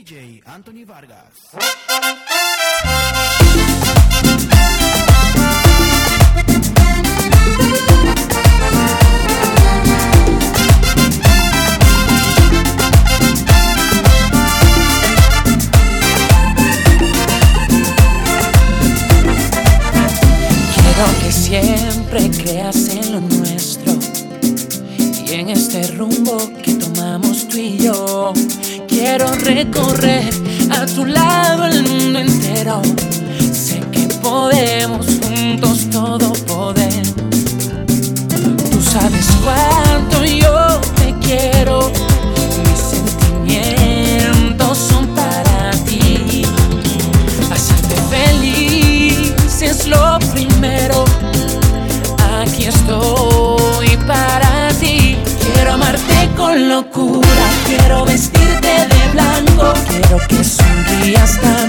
DJ Anthony Vargas. Quiero recorrer a tu lado el mundo entero. Sé que podemos, juntos todo poder. Tú sabes cuánto yo te quiero. Mis sentimientos son para ti. Hacerte feliz es lo primero. Aquí estoy para ti. Quiero amarte con locura que sonrías tan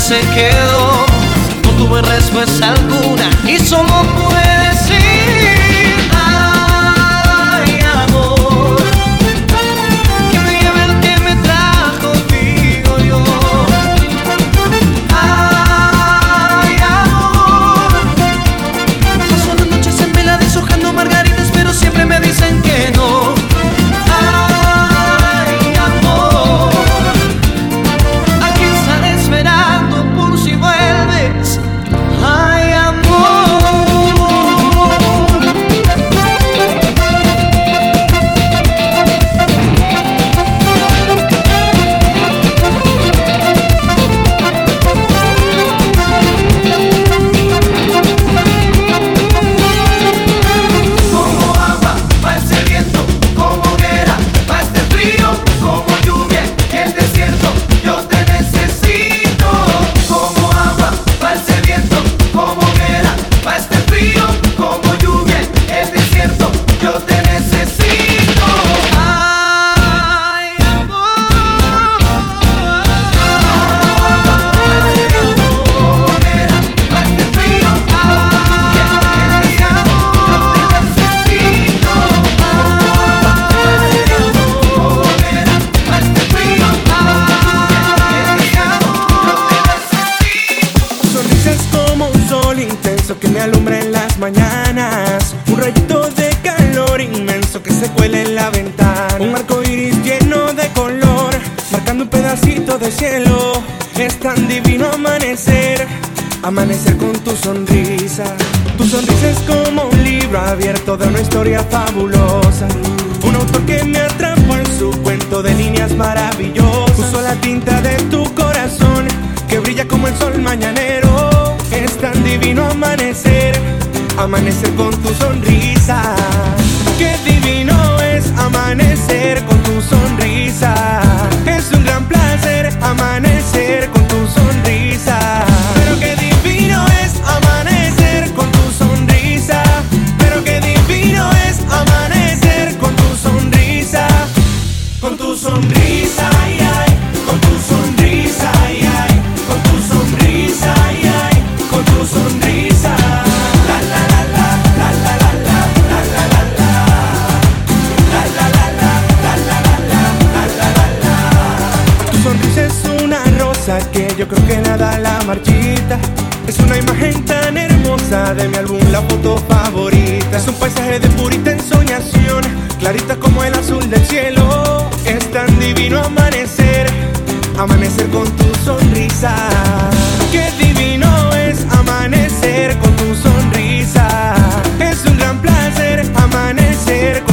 se quedó, no tuve respuesta alguna y solo pude tan divino amanecer, amanecer con tu sonrisa. Tu sonrisa es como un libro abierto de una historia fabulosa. Un autor que me atrapó en su cuento de líneas maravillosas. Puso la tinta de tu corazón que brilla como el sol mañanero. Es tan divino amanecer, amanecer con tu sonrisa. Qué divino es amanecer con tu sonrisa. Es un gran placer amanecer la marchita. Es una imagen tan hermosa de mi álbum, la foto favorita. Es un paisaje de purita ensoñación, clarita como el azul del cielo. Es tan divino amanecer, amanecer con tu sonrisa. Qué divino es amanecer con tu sonrisa. Es un gran placer amanecer con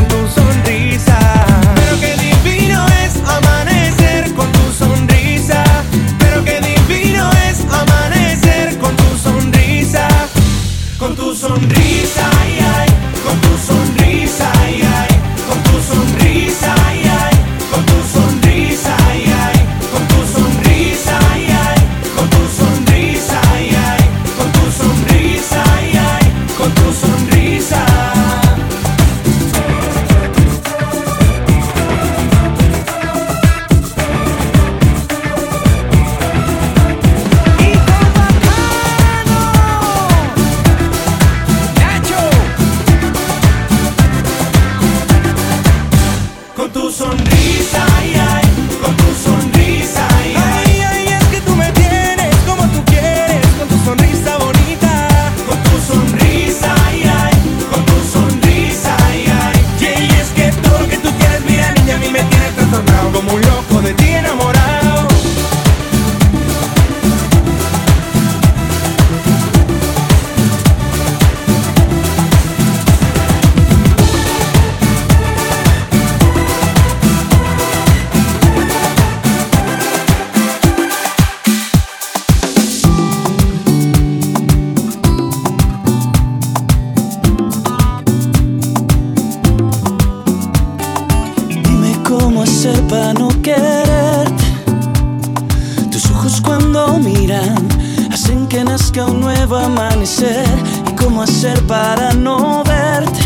nuevo amanecer. Y cómo hacer para no verte.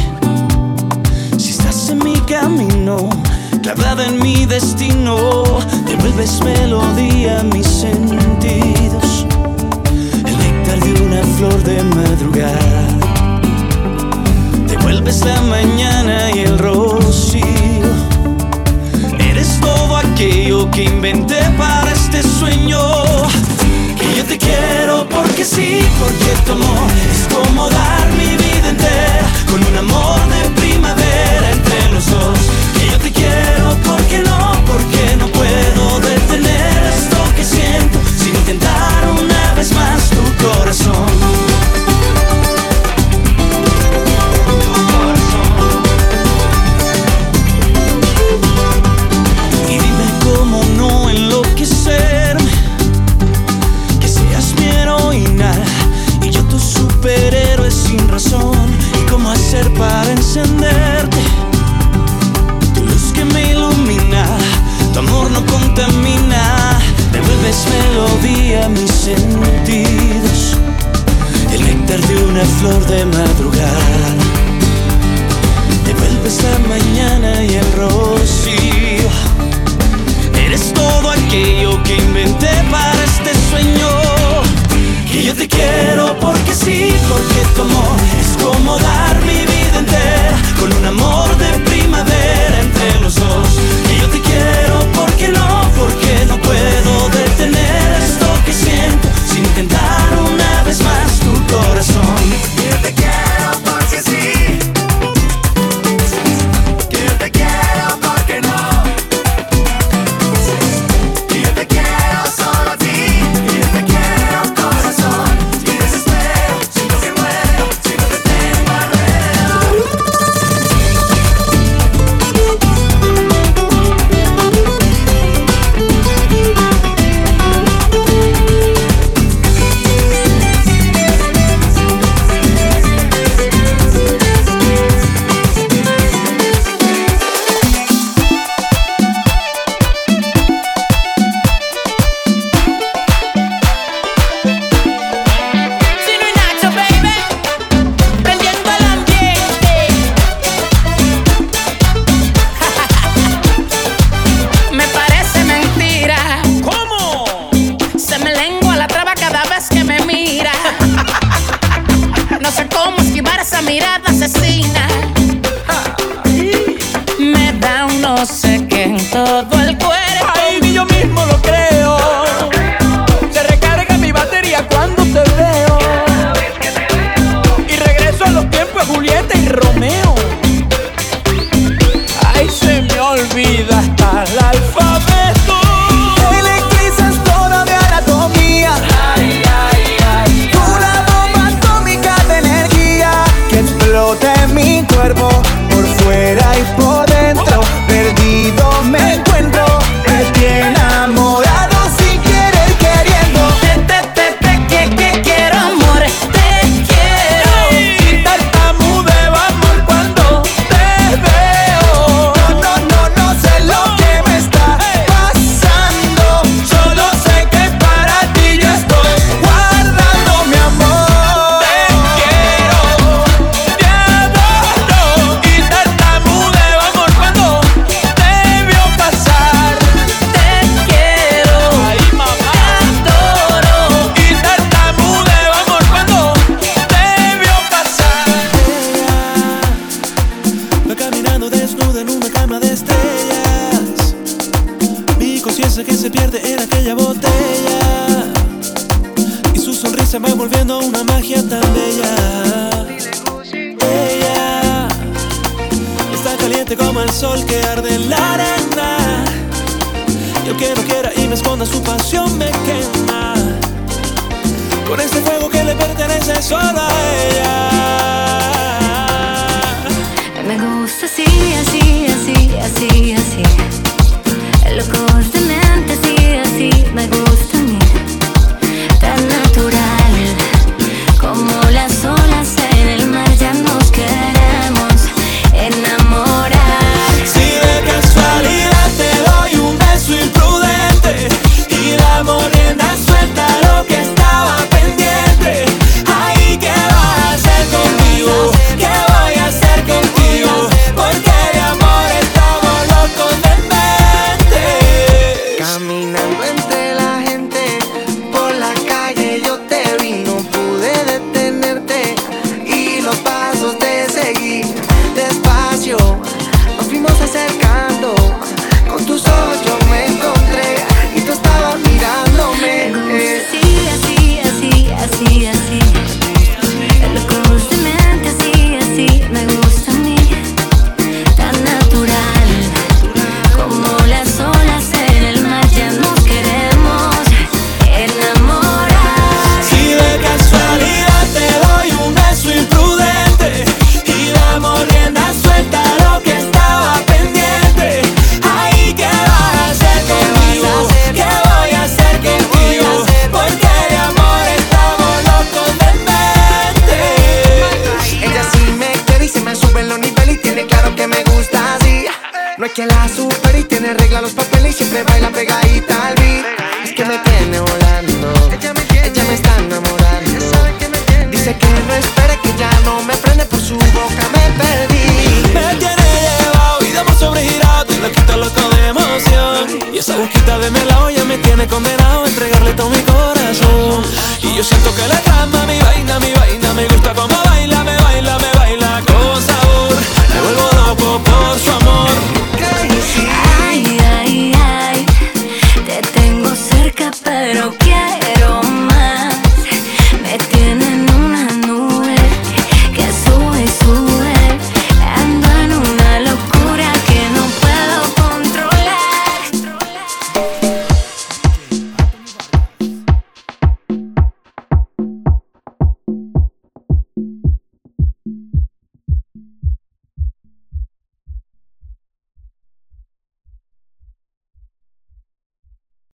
Si estás en mi camino, clavada en mi destino, devuelves melodía a mis sentidos. El néctar de una flor de madrugada. Devuelves la mañana y el rocío. Eres todo aquello que inventé para este sueño. Yo te quiero porque sí, porque tu amor es como dar mi vida entera con un amor de primavera entre los dos. Que yo te quiero porque no, porque no puedo detener esto que siento sin intentar brote mi cuerpo. sol que arde en la arena. Yo que no quiera y me esconda su pasión me quema. Con este fuego que le pertenece solo a ella. Me gusta así, así, así, así, así. Loco de